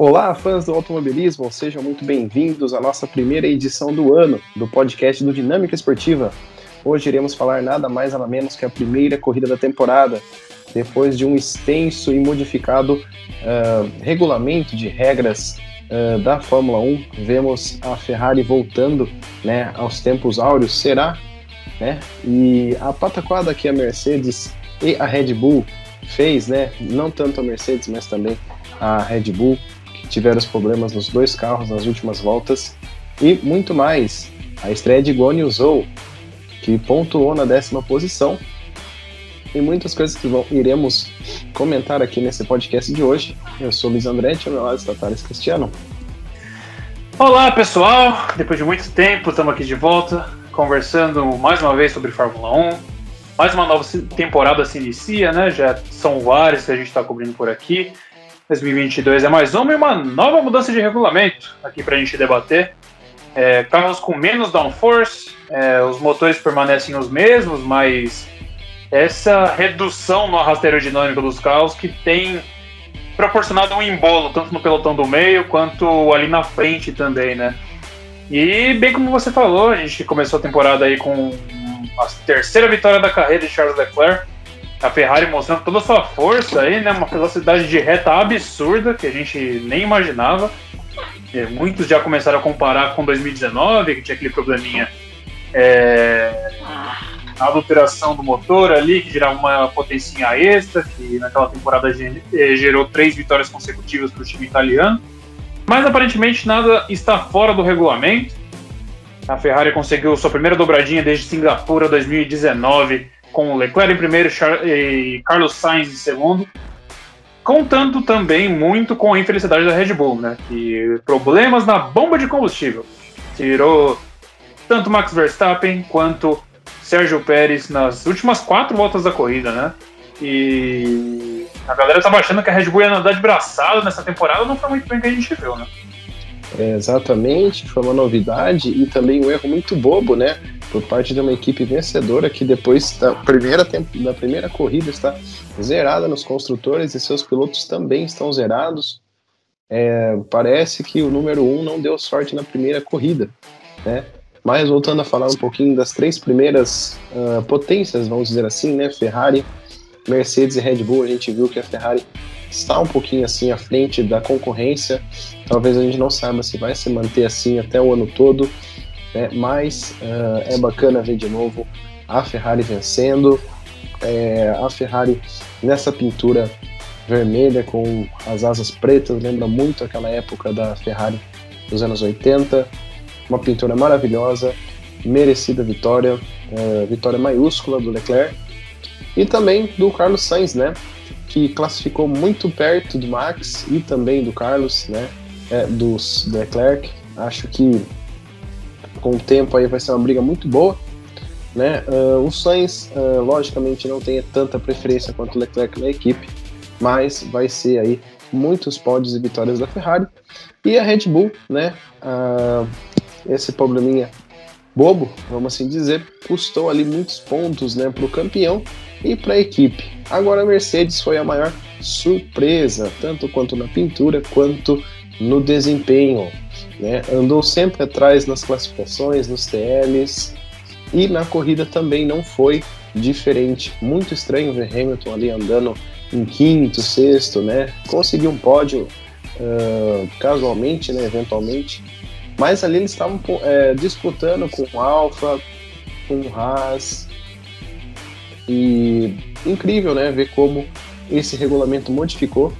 Olá, fãs do automobilismo, sejam muito bem-vindos à nossa primeira edição do ano do podcast do Dinâmica Esportiva. Hoje iremos falar nada mais nada menos que a primeira corrida da temporada, depois de um extenso e modificado uh, regulamento de regras uh, da Fórmula 1. Vemos a Ferrari voltando né, aos tempos áureos, será? Né? E a pataquada que a Mercedes e a Red Bull fez, né? não tanto a Mercedes, mas também a Red Bull, tiveram os problemas nos dois carros nas últimas voltas, e muito mais. A estreia de Guan Zhou, que pontuou na décima posição, e muitas coisas que vão, iremos comentar aqui nesse podcast de hoje. Eu sou Luiz Andretti, ao meu lado está Thales Cristiano. Olá pessoal, depois de muito tempo estamos aqui de volta, conversando mais uma vez sobre Fórmula 1. Mais uma nova temporada se inicia, né? Já são várias que a gente está cobrindo por aqui. 2022 é mais uma e uma nova mudança de regulamento aqui para a gente debater. É, carros com menos downforce, é, os motores permanecem os mesmos, mas essa redução no arrasto aerodinâmico dos carros que tem proporcionado um embolo, tanto no pelotão do meio quanto ali na frente também, né? E bem como você falou, a gente começou a temporada aí com a terceira vitória da carreira de Charles Leclerc a Ferrari mostrando toda a sua força aí, né? Uma velocidade de reta absurda que a gente nem imaginava. É, muitos já começaram a comparar com 2019, que tinha aquele probleminha é, a adulteração do motor ali, que gerava uma potência extra, que naquela temporada é, gerou três vitórias consecutivas para o time italiano. Mas aparentemente nada está fora do regulamento. A Ferrari conseguiu sua primeira dobradinha desde Singapura 2019 com Leclerc em primeiro e Carlos Sainz em segundo, contando também muito com a infelicidade da Red Bull, né? Que problemas na bomba de combustível tirou tanto Max Verstappen quanto Sérgio Pérez nas últimas quatro voltas da corrida, né? E a galera tava achando que a Red Bull ia nadar de braçada nessa temporada, não foi muito bem que a gente viu, né? É, exatamente, foi uma novidade e também um erro muito bobo, né? Por parte de uma equipe vencedora que depois da primeira, da primeira corrida está zerada nos construtores e seus pilotos também estão zerados. É, parece que o número um não deu sorte na primeira corrida, né? Mas voltando a falar um pouquinho das três primeiras uh, potências, vamos dizer assim, né? Ferrari, Mercedes e Red Bull, a gente viu que a Ferrari está um pouquinho assim à frente da concorrência. Talvez a gente não saiba se vai se manter assim até o ano todo né? mas uh, é bacana ver de novo a Ferrari vencendo, é, a Ferrari nessa pintura vermelha com as asas pretas, lembra muito aquela época da Ferrari dos anos 80, uma pintura maravilhosa, merecida vitória, é, vitória maiúscula do Leclerc e também do Carlos Sainz, né? Que classificou muito perto do Max e também do Carlos, né? É, dos Leclerc. Acho que com o tempo aí vai ser uma briga muito boa. Né? Uh, o Sainz, uh, logicamente, não tem tanta preferência quanto o Leclerc na equipe, mas vai ser aí muitos pódios e vitórias da Ferrari. E a Red Bull, né? Uh, esse probleminha bobo, vamos assim dizer, custou ali muitos pontos né, para o campeão e para a equipe. Agora a Mercedes foi a maior surpresa, tanto quanto na pintura quanto no desempenho. Né? Andou sempre atrás nas classificações, nos TLs, e na corrida também não foi diferente. Muito estranho ver Hamilton ali andando em quinto, sexto, né? Conseguiu um pódio uh, casualmente, né? Eventualmente. Mas ali eles estavam é, disputando com o Alfa, com o Haas. E incrível, né? Ver como esse regulamento modificou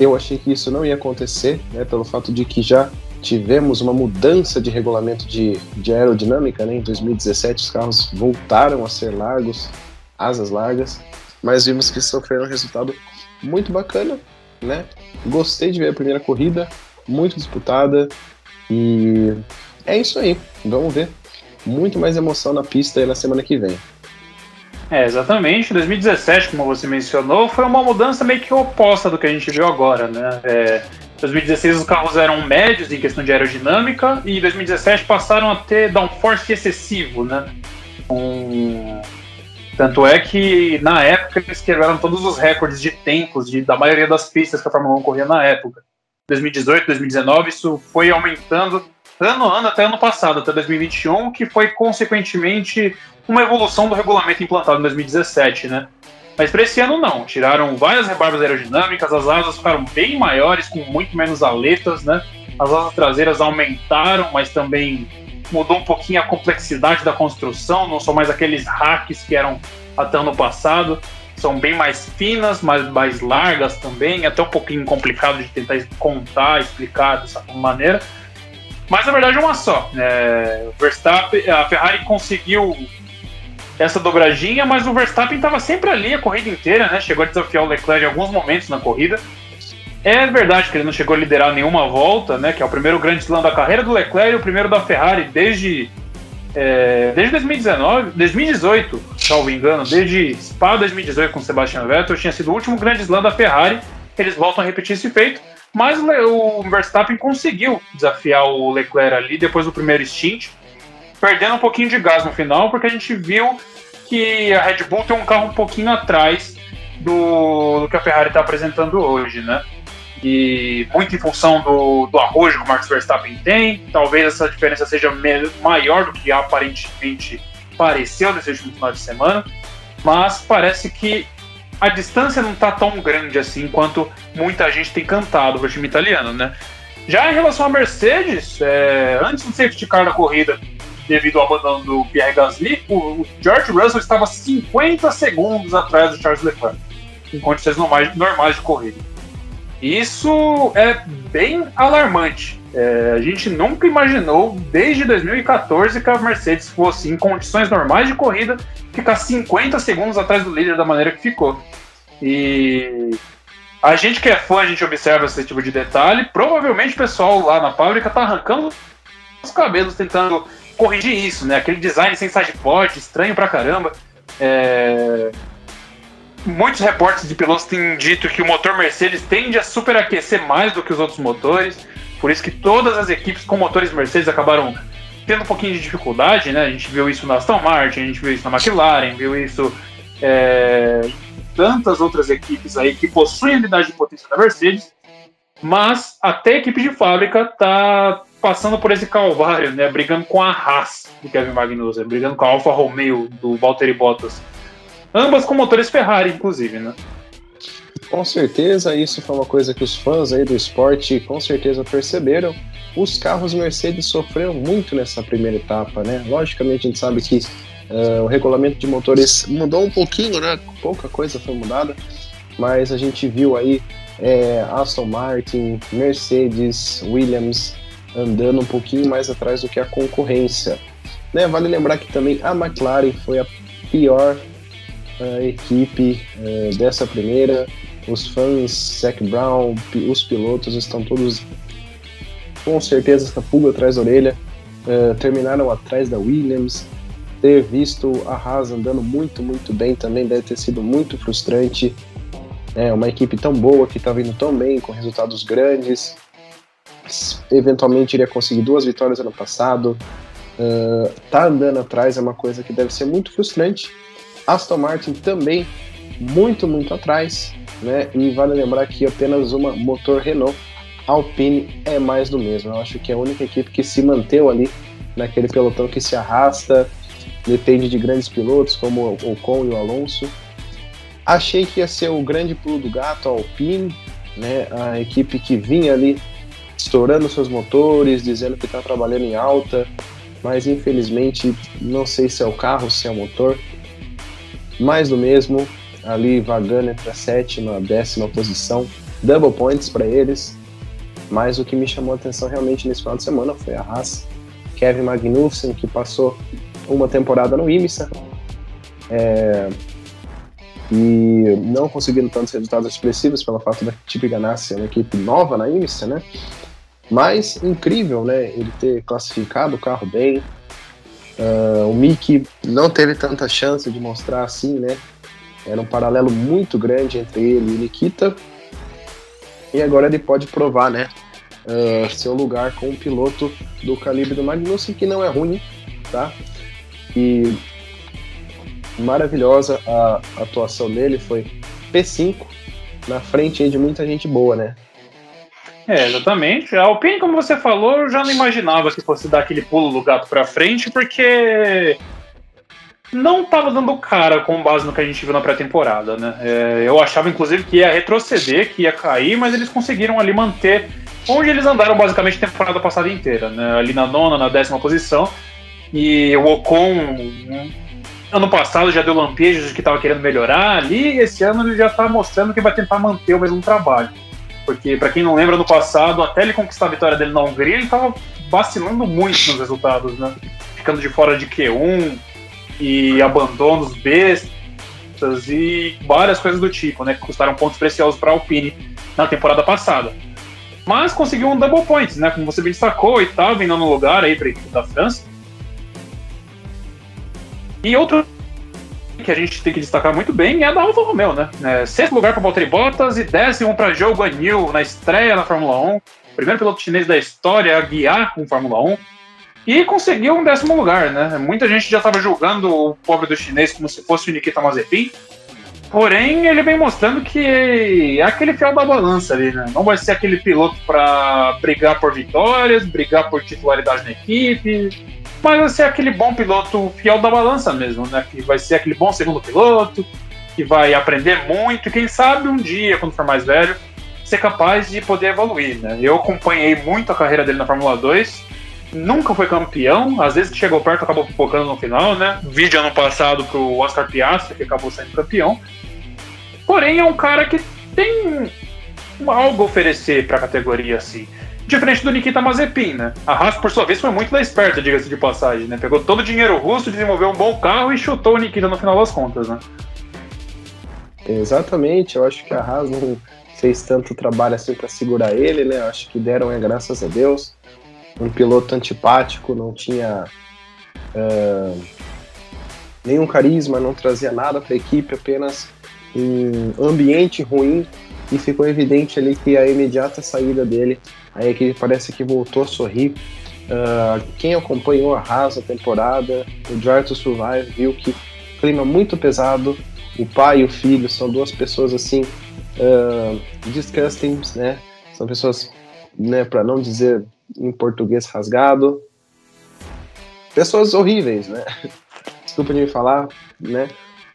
eu achei que isso não ia acontecer, né, pelo fato de que já tivemos uma mudança de regulamento de, de aerodinâmica, né, em 2017 os carros voltaram a ser largos, asas largas, mas vimos que sofreram um resultado muito bacana, né? Gostei de ver a primeira corrida, muito disputada e é isso aí. Vamos ver muito mais emoção na pista na semana que vem. É, exatamente. 2017, como você mencionou, foi uma mudança meio que oposta do que a gente viu agora, né? É, 2016 os carros eram médios em questão de aerodinâmica e em 2017 passaram a ter downforce excessivo, né? Um... Tanto é que na época eles quebraram todos os recordes de tempos de, da maioria das pistas que a Fórmula 1 corria na época. 2018, 2019, isso foi aumentando ano a ano até ano passado, até 2021, que foi consequentemente uma evolução do regulamento implantado em 2017, né? Mas para esse ano não, tiraram várias rebarbas aerodinâmicas, as asas ficaram bem maiores, com muito menos aletas, né? As asas traseiras aumentaram, mas também mudou um pouquinho a complexidade da construção, não são mais aqueles hacks que eram até ano passado, são bem mais finas, mais, mais largas também, até um pouquinho complicado de tentar contar, explicar dessa maneira. Mas na verdade é uma só. É, a Ferrari conseguiu essa dobradinha, mas o Verstappen estava sempre ali a corrida inteira, né? Chegou a desafiar o Leclerc em alguns momentos na corrida. É verdade que ele não chegou a liderar nenhuma volta, né? Que é o primeiro grande slam da carreira do Leclerc e o primeiro da Ferrari desde é, desde 2019, 2018, salvo engano, desde Spa 2018 com Sebastian Vettel, tinha sido o último grande slam da Ferrari. Eles voltam a repetir esse feito, mas o Verstappen conseguiu desafiar o Leclerc ali depois do primeiro stint, perdendo um pouquinho de gás no final, porque a gente viu que a Red Bull tem um carro um pouquinho atrás do, do que a Ferrari está apresentando hoje, né? E muito em função do, do arrojo que o Max Verstappen tem, talvez essa diferença seja maior do que aparentemente pareceu nesse último final de semana, mas parece que a distância não está tão grande assim quanto muita gente tem cantado para o time italiano, né? Já em relação à Mercedes, é, antes do safety car da corrida, devido ao abandono do Pierre Gasly, o George Russell estava 50 segundos atrás do Charles Leclerc, em condições normais, normais de corrida. Isso é bem alarmante. É, a gente nunca imaginou, desde 2014, que a Mercedes fosse, em condições normais de corrida, ficar 50 segundos atrás do líder da maneira que ficou. E a gente que é fã, a gente observa esse tipo de detalhe. Provavelmente o pessoal lá na fábrica está arrancando os cabelos tentando corrigir isso, né? Aquele design sem sideporte, estranho pra caramba. É... Muitos reportes de pilotos têm dito que o motor Mercedes tende a superaquecer mais do que os outros motores, por isso que todas as equipes com motores Mercedes acabaram tendo um pouquinho de dificuldade, né? A gente viu isso na Aston Martin, a gente viu isso na McLaren, viu isso é... tantas outras equipes aí que possuem unidade de potência da Mercedes, mas até a equipe de fábrica tá passando por esse calvário, né? Brigando com a Haas do Kevin Magnussen, brigando com a Alfa Romeo do Valtteri Bottas. Ambas com motores Ferrari, inclusive, né? Com certeza, isso foi uma coisa que os fãs aí do esporte com certeza perceberam. Os carros Mercedes sofreram muito nessa primeira etapa, né? Logicamente, a gente sabe que uh, o regulamento de motores mudou um pouquinho, né? Pouca coisa foi mudada, mas a gente viu aí é, Aston Martin, Mercedes, Williams, andando um pouquinho mais atrás do que a concorrência. Né? Vale lembrar que também a McLaren foi a pior uh, equipe uh, dessa primeira. Os fãs, Zac Brown, os pilotos estão todos com certeza essa pulga atrás da orelha. Uh, terminaram atrás da Williams. Ter visto a Haas andando muito, muito bem também deve ter sido muito frustrante. É uma equipe tão boa que está vindo tão bem, com resultados grandes eventualmente iria conseguir duas vitórias ano passado. Uh, tá andando atrás é uma coisa que deve ser muito frustrante. Aston Martin também muito, muito atrás, né? E vale lembrar que apenas uma motor Renault. Alpine é mais do mesmo. Eu acho que é a única equipe que se manteve ali naquele pelotão que se arrasta, depende de grandes pilotos como o Ocon e o Alonso. Achei que ia ser o grande pulo do gato, a Alpine, né? A equipe que vinha ali estourando seus motores, dizendo que está trabalhando em alta, mas infelizmente não sei se é o carro, se é o motor. Mais do mesmo, ali vagando entre a sétima décima posição, double points para eles. Mas o que me chamou a atenção realmente nesse final de semana foi a Haas. Kevin Magnussen, que passou uma temporada no IMSA, é, e não conseguindo tantos resultados expressivos pelo fato da equipe Ganassi uma equipe nova na IMSA, né? Mas incrível, né? Ele ter classificado o carro bem. Uh, o Mickey não teve tanta chance de mostrar assim, né? Era um paralelo muito grande entre ele e Nikita. E agora ele pode provar, né? Uh, seu lugar com um piloto do calibre do Magnussen, que não é ruim, tá? E maravilhosa a atuação dele, foi P5 na frente de muita gente boa, né? É, exatamente. A Alpine, como você falou, eu já não imaginava que fosse dar aquele pulo do gato pra frente, porque não estava dando cara com base no que a gente viu na pré-temporada, né? É, eu achava, inclusive, que ia retroceder, que ia cair, mas eles conseguiram ali manter onde eles andaram basicamente a temporada passada inteira, né? Ali na nona, na décima posição. E o Ocon, ano passado, já deu lampejos de que estava querendo melhorar ali, e esse ano ele já está mostrando que vai tentar manter o mesmo trabalho. Porque, para quem não lembra, no passado, até ele conquistar a vitória dele na Hungria, ele estava vacilando muito nos resultados, né? Ficando de fora de Q1 e abandonos bestas e várias coisas do tipo, né? Que custaram pontos preciosos para Alpine na temporada passada. Mas conseguiu um double points, né? Como você bem destacou, e estava indo no lugar aí para a equipe da França. E outro que a gente tem que destacar muito bem é a da Alfa Romeo, né? É, sexto lugar para Valtteri Bottas e décimo para Joe Guanyu na estreia na Fórmula 1. Primeiro piloto chinês da história a guiar com Fórmula 1. E conseguiu um décimo lugar, né? Muita gente já estava julgando o pobre do chinês como se fosse o Nikita Mazepin. Porém, ele vem mostrando que é aquele fiel da balança ali, né? Não vai ser aquele piloto para brigar por vitórias, brigar por titularidade na equipe, mas vai ser aquele bom piloto fiel da balança mesmo, né? Que vai ser aquele bom segundo piloto, que vai aprender muito e quem sabe um dia, quando for mais velho, ser capaz de poder evoluir, né? Eu acompanhei muito a carreira dele na Fórmula 2, nunca foi campeão, às vezes chegou perto acabou focando no final, né? Vídeo ano passado pro Oscar Piastri, que acabou sendo campeão. Porém, é um cara que tem algo a oferecer para a categoria, assim. Diferente do Nikita Mazepin, né? A Haas, por sua vez, foi muito da esperta, diga-se de passagem, né? Pegou todo o dinheiro russo, desenvolveu um bom carro e chutou o Nikita no final das contas, né? Exatamente, eu acho que a Haas não fez tanto trabalho assim para segurar ele, né? Eu acho que deram é graças a Deus. Um piloto antipático, não tinha uh, nenhum carisma, não trazia nada para a equipe, apenas um ambiente ruim e ficou evidente ali que a imediata saída dele a equipe parece que voltou a sorrir. Uh, quem acompanhou a Haas temporada, o Drive to Survive, viu que clima muito pesado. O pai e o filho são duas pessoas assim uh, disgusting, né? São pessoas, né, para não dizer em português rasgado, pessoas horríveis, né? Desculpa de me falar, né?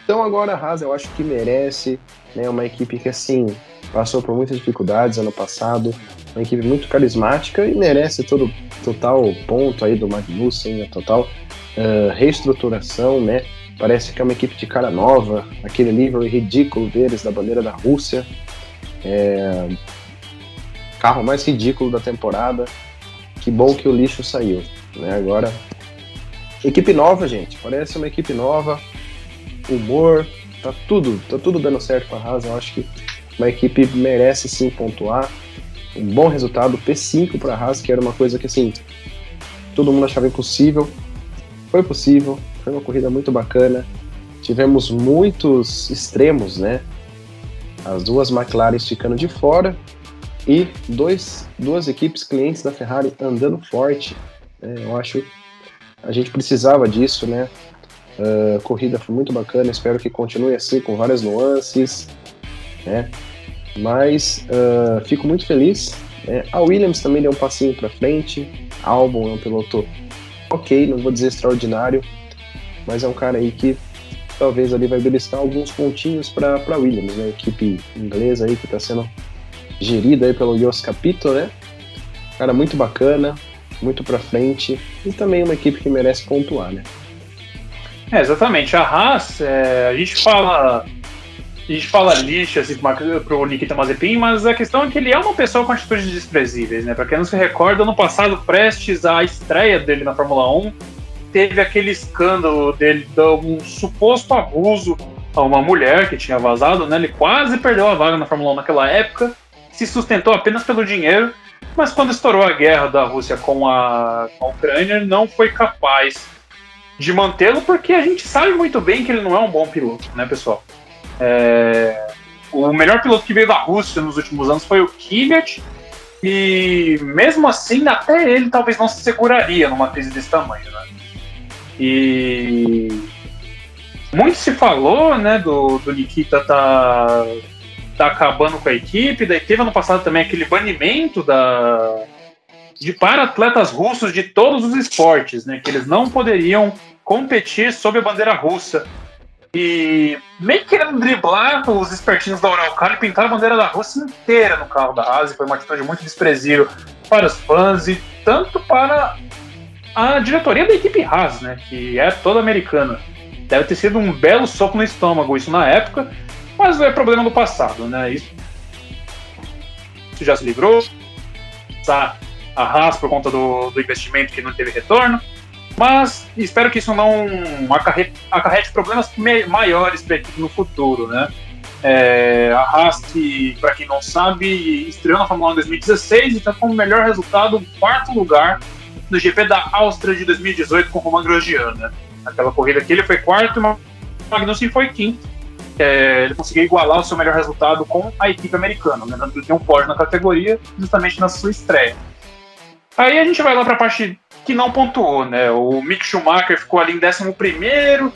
Então agora a Haas eu acho que merece, né? Uma equipe que assim passou por muitas dificuldades ano passado, uma equipe muito carismática e merece todo total ponto aí do Magnussen, a total uh, reestruturação, né? Parece que é uma equipe de cara nova, aquele livro ridículo deles da bandeira da Rússia, é... carro mais ridículo da temporada. Que bom que o lixo saiu, né? Agora equipe nova, gente. Parece uma equipe nova, humor, tá tudo, tá tudo dando certo com a Haas. Eu acho que uma equipe merece sim pontuar um bom resultado, P5 para a Haas, que era uma coisa que assim todo mundo achava impossível. Foi possível, foi uma corrida muito bacana. Tivemos muitos extremos, né? As duas McLaren ficando de fora e dois, duas equipes clientes da Ferrari andando forte. Né? Eu acho a gente precisava disso, né? Uh, corrida foi muito bacana, espero que continue assim, com várias nuances, né? Mas uh, fico muito feliz. Né? A Williams também deu um passinho para frente. Albon é um piloto ok, não vou dizer extraordinário, mas é um cara aí que talvez ali vai beliscar alguns pontinhos para a Williams, né? Equipe inglesa aí que está sendo gerida aí pelo Jos Capito, né? Cara muito bacana, muito para frente e também uma equipe que merece pontuar, né? É, exatamente. A Haas, é, a gente fala a gente fala lixo assim, pro Nikita Mazepin, mas a questão é que ele é uma pessoa com atitudes desprezíveis, né? Pra quem não se recorda, no passado, prestes à estreia dele na Fórmula 1, teve aquele escândalo dele de um suposto abuso a uma mulher que tinha vazado, né? Ele quase perdeu a vaga na Fórmula 1 naquela época, se sustentou apenas pelo dinheiro, mas quando estourou a guerra da Rússia com a, com a Ucrânia, não foi capaz de mantê-lo, porque a gente sabe muito bem que ele não é um bom piloto, né, pessoal? É, o melhor piloto que veio da Rússia nos últimos anos foi o Kvyat, e mesmo assim, até ele talvez não se seguraria numa crise desse tamanho. Né? E muito se falou né, do, do Nikita tá tá acabando com a equipe. Daí teve ano passado também aquele banimento da de para atletas russos de todos os esportes, né? Que eles não poderiam competir sob a bandeira russa. E meio querendo driblar os espertinhos da Uralcar e pintar a bandeira da Rússia inteira no carro da Haas. Foi uma atitude muito desprezível para os fãs e tanto para a diretoria da equipe Haas, né? Que é toda americana. Deve ter sido um belo soco no estômago isso na época, mas é problema do passado, né? Isso já se livrou. Tá a Haas por conta do, do investimento que não teve retorno. Mas espero que isso não acarrete, acarrete problemas maiores para a equipe no futuro, né? É, a Haas, que, para quem não sabe, estreou na Fórmula 1 em 2016 e está com o melhor resultado, quarto lugar, no GP da Áustria de 2018 com o Roman Grosjean. Né? Aquela corrida que ele foi quarto o Magnussen foi quinto. É, ele conseguiu igualar o seu melhor resultado com a equipe americana. Lembrando que ele tem um pódio na categoria, justamente na sua estreia. Aí a gente vai lá para a parte que não pontuou, né? O Mick Schumacher ficou ali em 11.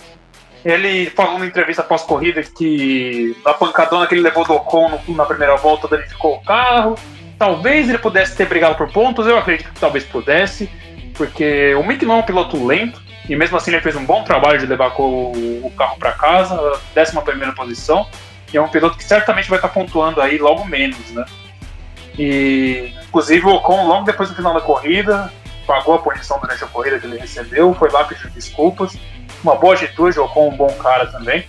Ele falou na entrevista pós-corrida que na pancadona que ele levou do Ocon na primeira volta danificou o carro. Talvez ele pudesse ter brigado por pontos, eu acredito que talvez pudesse, porque o Mick não é um piloto lento, e mesmo assim ele fez um bom trabalho de levar o carro para casa, 11 posição, e é um piloto que certamente vai estar pontuando aí logo menos, né? Inclusive, o Ocon, logo depois do final da corrida, pagou a punição durante a corrida que ele recebeu, foi lá pedir desculpas. Uma boa atitude, o Ocon um bom cara também.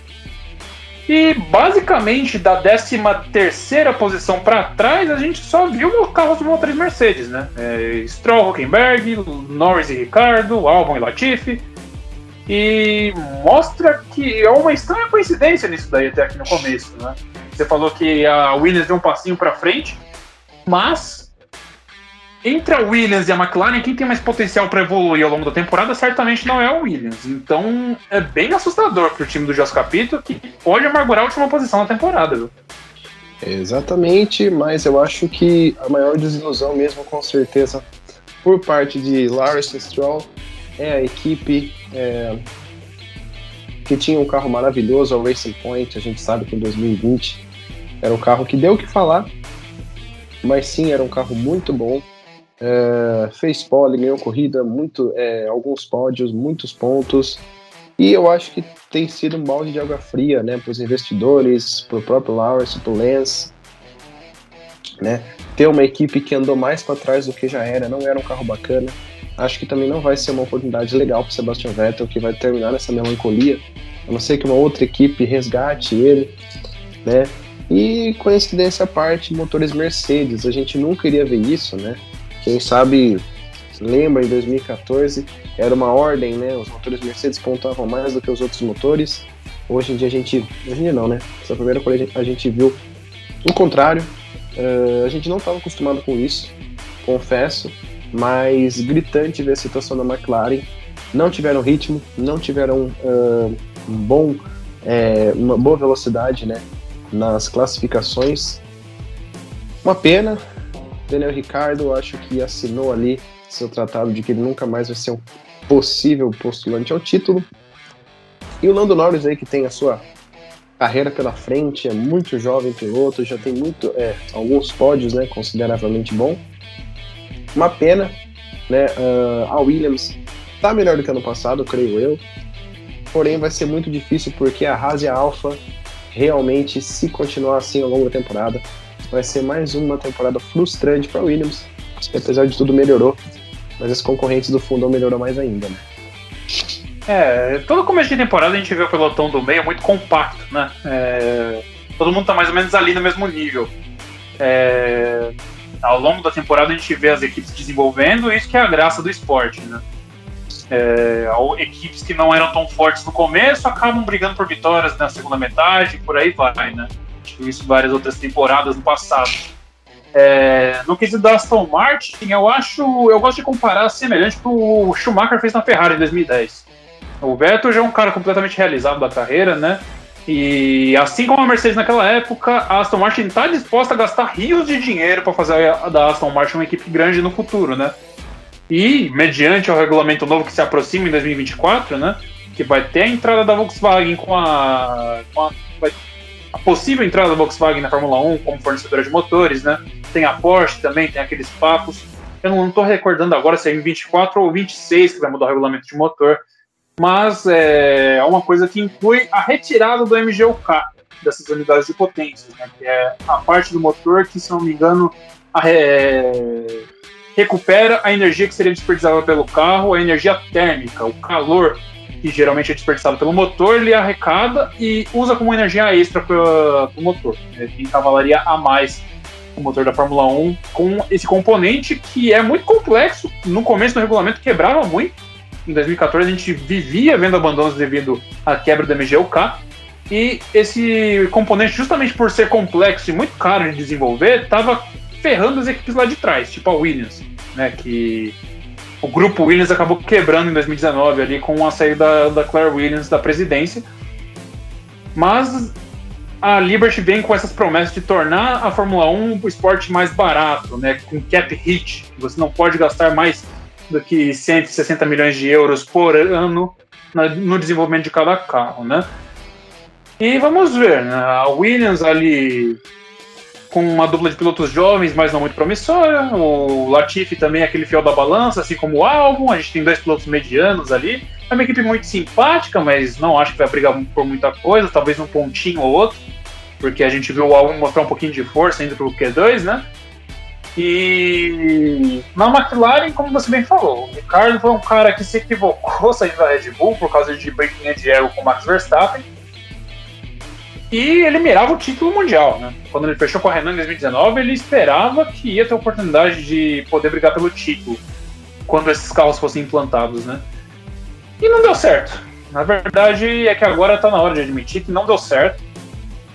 E basicamente da 13 terceira posição para trás, a gente só viu carros do Motor Mercedes, né? É, Stroll, Huckenberg, Norris e Ricardo, Albon e Latifi. E mostra que é uma estranha coincidência nisso daí até aqui no começo, né? Você falou que a Williams deu um passinho para frente, mas entre a Williams e a McLaren, quem tem mais potencial para evoluir ao longo da temporada certamente não é a Williams. Então é bem assustador para o time do Jos Capito, que pode amargurar a última posição na temporada. Viu? Exatamente, mas eu acho que a maior desilusão mesmo, com certeza, por parte de Lawrence Stroll, é a equipe é, que tinha um carro maravilhoso, o Racing Point. A gente sabe que em 2020 era um carro que deu o que falar, mas sim, era um carro muito bom. É, fez pole, ganhou corrida, muito, é, alguns pódios, muitos pontos. E eu acho que tem sido um balde de água fria né, para os investidores, para o próprio Lawrence, para o Lance. Né? Ter uma equipe que andou mais para trás do que já era, não era um carro bacana. Acho que também não vai ser uma oportunidade legal para Sebastian Vettel, que vai terminar nessa melancolia. A não ser que uma outra equipe resgate ele. Né? E coincidência à parte, motores Mercedes, a gente nunca iria ver isso, né? Quem sabe lembra em 2014 era uma ordem, né? Os motores Mercedes pontuavam mais do que os outros motores. Hoje em dia a gente, hoje em dia não, né? Essa primeira corrida a gente viu o contrário. Uh, a gente não estava acostumado com isso, confesso, mas gritante ver a situação da McLaren. Não tiveram ritmo, não tiveram uh, um bom, é, uma boa velocidade, né? Nas classificações. Uma pena, Daniel Ricardo acho que assinou ali seu tratado de que ele nunca mais vai ser um possível postulante ao título. E o Lando Norris aí que tem a sua carreira pela frente, é muito jovem piloto, já tem muito é, alguns pódios, né, consideravelmente bom. Uma pena, né, uh, a Williams tá melhor do que ano passado, creio eu. Porém vai ser muito difícil porque a Haas e a Alfa realmente, se continuar assim ao longo da temporada, vai ser mais uma temporada frustrante para Williams, que apesar de tudo melhorou, mas as concorrentes do fundo melhorou mais ainda, né? É, todo começo de temporada a gente vê o pelotão do meio muito compacto, né? É, todo mundo tá mais ou menos ali no mesmo nível. É, ao longo da temporada a gente vê as equipes desenvolvendo, isso que é a graça do esporte, né? É, equipes que não eram tão fortes no começo acabam brigando por vitórias na segunda metade, por aí vai, né? Tive isso várias outras temporadas no passado. É, no quesito da Aston Martin, eu acho, eu gosto de comparar semelhante que o Schumacher fez na Ferrari em 2010. O Vettel já é um cara completamente realizado da carreira, né? E assim como a Mercedes naquela época, a Aston Martin está disposta a gastar rios de dinheiro para fazer a, da Aston Martin uma equipe grande no futuro, né? E, mediante o regulamento novo que se aproxima em 2024, né? Que vai ter a entrada da Volkswagen com a. Com a a possível entrada da Volkswagen na Fórmula 1 como fornecedora de motores, né? Tem a Porsche também, tem aqueles papos. Eu não estou recordando agora se é em 24 ou 26 que vai mudar o regulamento de motor, mas é, é uma coisa que inclui a retirada do MGUK dessas unidades de potência, né? que é a parte do motor que, se não me engano, a, é, recupera a energia que seria desperdiçada pelo carro, a energia térmica, o calor que geralmente é desperdiçado pelo motor, ele arrecada e usa como energia extra para o motor. Né? Tem cavalaria a mais o motor da Fórmula 1 com esse componente que é muito complexo. No começo do regulamento quebrava muito. Em 2014 a gente vivia vendo abandonos devido à quebra do MGUK. E esse componente, justamente por ser complexo e muito caro de desenvolver, estava ferrando as equipes lá de trás, tipo a Williams, né? Que o grupo Williams acabou quebrando em 2019 ali com a saída da, Claire Williams da presidência. Mas a Liberty vem com essas promessas de tornar a Fórmula 1 o esporte mais barato, né? Com cap hit, você não pode gastar mais do que 160 milhões de euros por ano no desenvolvimento de cada carro, né? E vamos ver, né? a Williams ali com uma dupla de pilotos jovens, mas não muito promissora. O Latifi também é aquele fiel da balança, assim como o Albon. A gente tem dois pilotos medianos ali. É uma equipe muito simpática, mas não acho que vai brigar por muita coisa, talvez um pontinho ou outro, porque a gente viu o Albon mostrar um pouquinho de força indo pro Q2, né? E na McLaren, como você bem falou, o Ricardo foi um cara que se equivocou saindo da Red Bull por causa de breaking de ego com o Max Verstappen e ele mirava o título mundial, né? Quando ele fechou com a Renault em 2019, ele esperava que ia ter a oportunidade de poder brigar pelo título quando esses carros fossem implantados, né? E não deu certo. Na verdade, é que agora está na hora de admitir que não deu certo.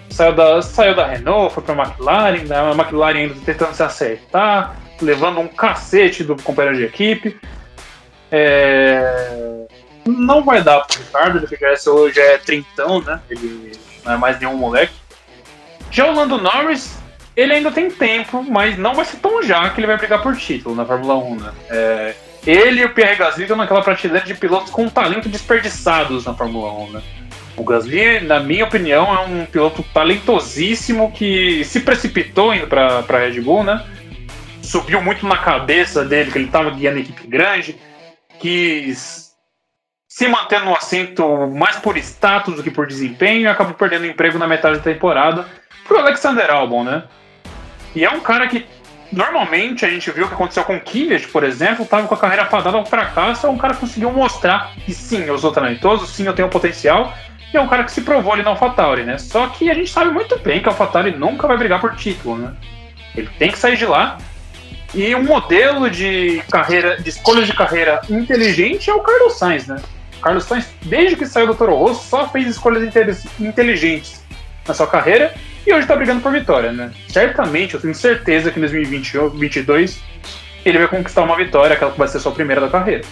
Saiu da, saiu da Renault, foi para a McLaren, né? a McLaren ainda tentando se acertar, levando um cacete do companheiro de equipe. É... Não vai dar para o Ricardo, ele já, hoje é trintão, né? Ele não é mais nenhum moleque. Já o Lando Norris, ele ainda tem tempo, mas não vai ser tão já que ele vai brigar por título na Fórmula 1, né? É, ele e o Pierre Gasly estão naquela prateleira de pilotos com talento desperdiçados na Fórmula 1, né? O Gasly, na minha opinião, é um piloto talentosíssimo que se precipitou indo para a Red Bull, né? Subiu muito na cabeça dele que ele estava guiando a equipe grande, quis se mantendo no assento mais por status do que por desempenho e acabou perdendo emprego na metade da temporada pro Alexander Albon, né? E é um cara que normalmente a gente viu o que aconteceu com o Kvyat, por exemplo, estava com a carreira fadada ao fracasso, é um cara que conseguiu mostrar que sim, eu sou talentoso, sim, eu tenho potencial, e é um cara que se provou ali na AlphaTauri, né? Só que a gente sabe muito bem que a AlphaTauri nunca vai brigar por título, né? Ele tem que sair de lá, e um modelo de carreira, de escolha de carreira inteligente é o Carlos Sainz, né? Carlos Sainz, desde que saiu do Toro Rosso, só fez escolhas inteligentes na sua carreira e hoje está brigando por vitória, né? Certamente, eu tenho certeza que em 2022 ele vai conquistar uma vitória, aquela que vai ser sua primeira da carreira.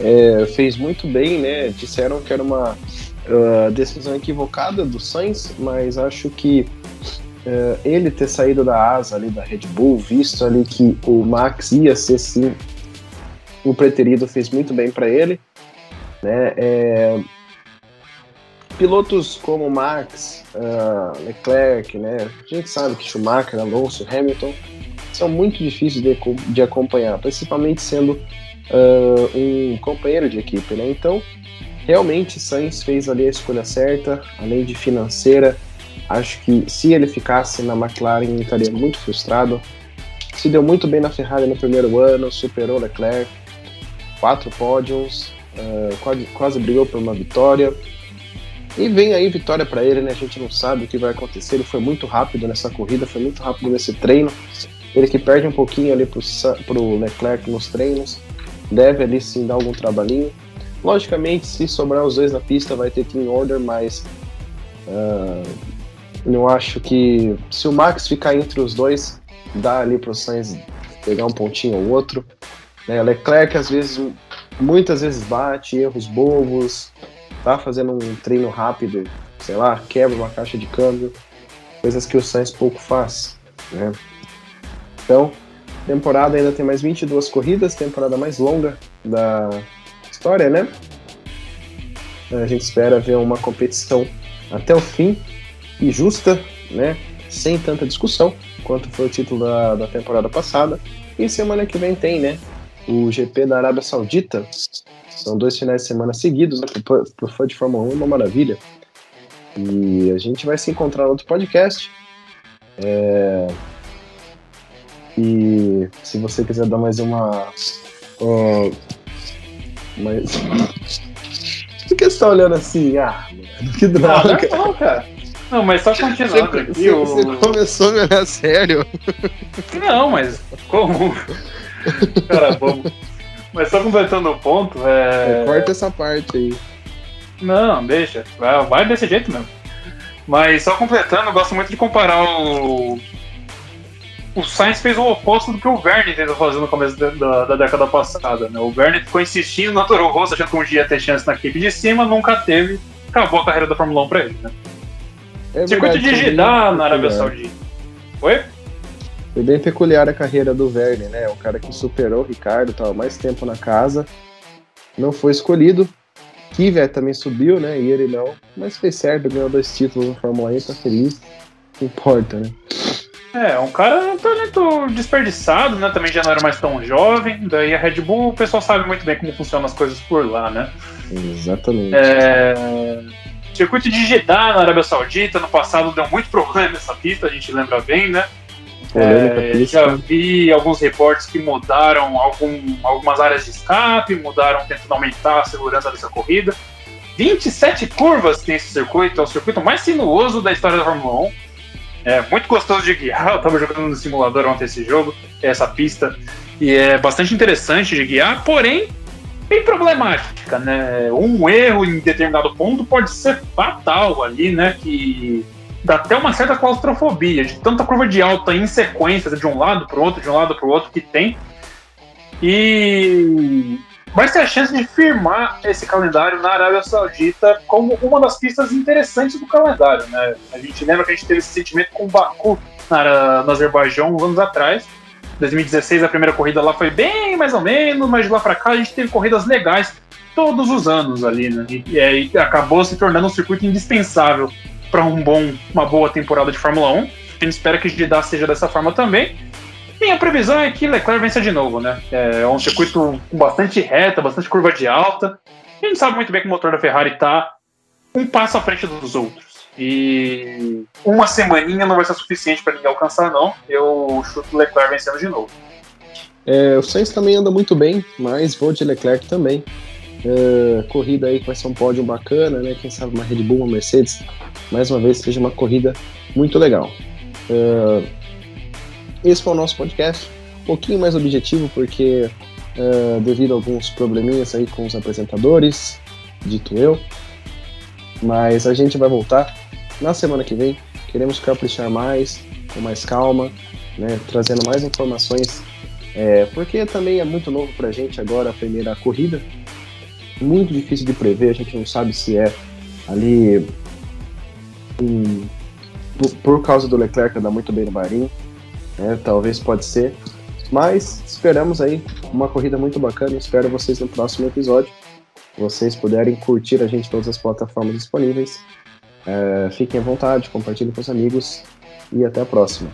É, fez muito bem, né? Disseram que era uma uh, decisão equivocada do Sainz, mas acho que uh, ele ter saído da asa ali da Red Bull, visto ali que o Max ia ser sim o preterido, fez muito bem para ele. Né? É, pilotos como Max, uh, Leclerc, né? a gente sabe que Schumacher, Alonso, Hamilton são muito difíceis de, de acompanhar, principalmente sendo uh, um companheiro de equipe. Né? Então, realmente Sainz fez ali a escolha certa, além de financeira. Acho que se ele ficasse na McLaren, ele estaria muito frustrado. Se deu muito bem na Ferrari no primeiro ano, superou Leclerc, quatro pódios, uh, quase, quase brigou por uma vitória. E vem aí vitória para ele, né? A gente não sabe o que vai acontecer. Ele foi muito rápido nessa corrida, foi muito rápido nesse treino. Ele que perde um pouquinho ali pro, pro Leclerc nos treinos, deve ali sim dar algum trabalhinho. Logicamente, se sobrar os dois na pista, vai ter team order, mas uh, eu acho que se o Max ficar entre os dois, dá ali pro Sainz pegar um pontinho ou outro. Né? Leclerc às vezes muitas vezes bate, erros bobos, tá fazendo um treino rápido, sei lá, quebra uma caixa de câmbio, coisas que o Sainz pouco faz, né? Então, temporada ainda tem mais 22 corridas, temporada mais longa da história, né? A gente espera ver uma competição até o fim, e justa, né? Sem tanta discussão quanto foi o título da, da temporada passada. E semana que vem tem, né? O GP da Arábia Saudita. São dois finais de semana seguidos, né? Pro, fã de Fórmula 1 é uma maravilha. E a gente vai se encontrar no outro podcast. É... E se você quiser dar mais uma. Uh, mais... Por que você tá olhando assim? Ah, mano, que droga. Ah, não, cara. Não, mas só continuando você, aqui. você, o... você começou a me olhar sério. Não, mas como? Cara, vamos. Mas só completando o ponto, é. É, corta essa parte aí. Não, deixa. Vai, desse jeito mesmo. Mas só completando, eu gosto muito de comparar o. O Sainz fez o oposto do que o Verne tentou fazer no começo da, da, da década passada. Né? O Verne ficou insistindo na Toro Rosso, achando que um dia ia ter chance na equipe de cima, nunca teve. Acabou a carreira da Fórmula 1 pra ele. Né? É Circuito de foi Jeddah na Arábia. Saudita. Oi? Foi bem peculiar a carreira do Verne, né? O cara que superou o Ricardo, tava mais tempo na casa, não foi escolhido. Kvyat também subiu, né? E ele não. Mas fez certo, ganhou dois títulos na Fórmula 1, tá feliz. Não importa, né? É, um cara um talento desperdiçado, né? Também já não era mais tão jovem. Daí a Red Bull, o pessoal sabe muito bem como funcionam as coisas por lá, né? Exatamente. É... Circuito de Jeddah na Arábia Saudita, no passado deu muito problema essa pista, a gente lembra bem, né? É, já vi alguns reportes que mudaram algum, algumas áreas de escape, mudaram tentando aumentar a segurança dessa corrida. 27 curvas tem esse circuito, é o circuito mais sinuoso da história da Fórmula 1. É muito gostoso de guiar, eu tava jogando no simulador ontem esse jogo, essa pista, e é bastante interessante de guiar, porém bem problemática, né? Um erro em determinado ponto pode ser fatal ali, né? Que dá até uma certa claustrofobia de tanta curva de alta em sequência de um lado para o outro, de um lado para o outro que tem. E vai ser a chance de firmar esse calendário na Arábia Saudita como uma das pistas interessantes do calendário, né? A gente lembra que a gente teve esse sentimento com o Baku na, no Azerbaijão uns anos atrás. 2016 a primeira corrida lá foi bem mais ou menos, mas de lá para cá a gente teve corridas legais todos os anos ali, né? E, e aí acabou se tornando um circuito indispensável para um bom, uma boa temporada de Fórmula 1. A gente espera que Jeddah seja dessa forma também. E a previsão é que Leclerc vença de novo, né? É um circuito com bastante reta, bastante curva de alta. A gente sabe muito bem que o motor da Ferrari está um passo à frente dos outros. E uma semaninha não vai ser suficiente para ninguém alcançar, não. Eu chuto Leclerc vencendo de novo. É, o Sainz também anda muito bem, mas vou de Leclerc também. É, corrida aí que vai ser um pódio bacana, né? Quem sabe uma Red Bull, uma Mercedes. Mais uma vez, seja uma corrida muito legal. É, esse foi o nosso podcast. Um pouquinho mais objetivo, porque é, devido a alguns probleminhas aí com os apresentadores, dito eu. Mas a gente vai voltar na semana que vem. Queremos caprichar mais, com mais calma, né? Trazendo mais informações é, porque também é muito novo pra gente agora a primeira corrida. Muito difícil de prever, a gente não sabe se é ali por, por causa do Leclerc andar muito bem no Bahrein, né, talvez pode ser. Mas esperamos aí uma corrida muito bacana. Espero vocês no próximo episódio. Vocês puderem curtir a gente em todas as plataformas disponíveis. É, fiquem à vontade, compartilhem com os amigos e até a próxima.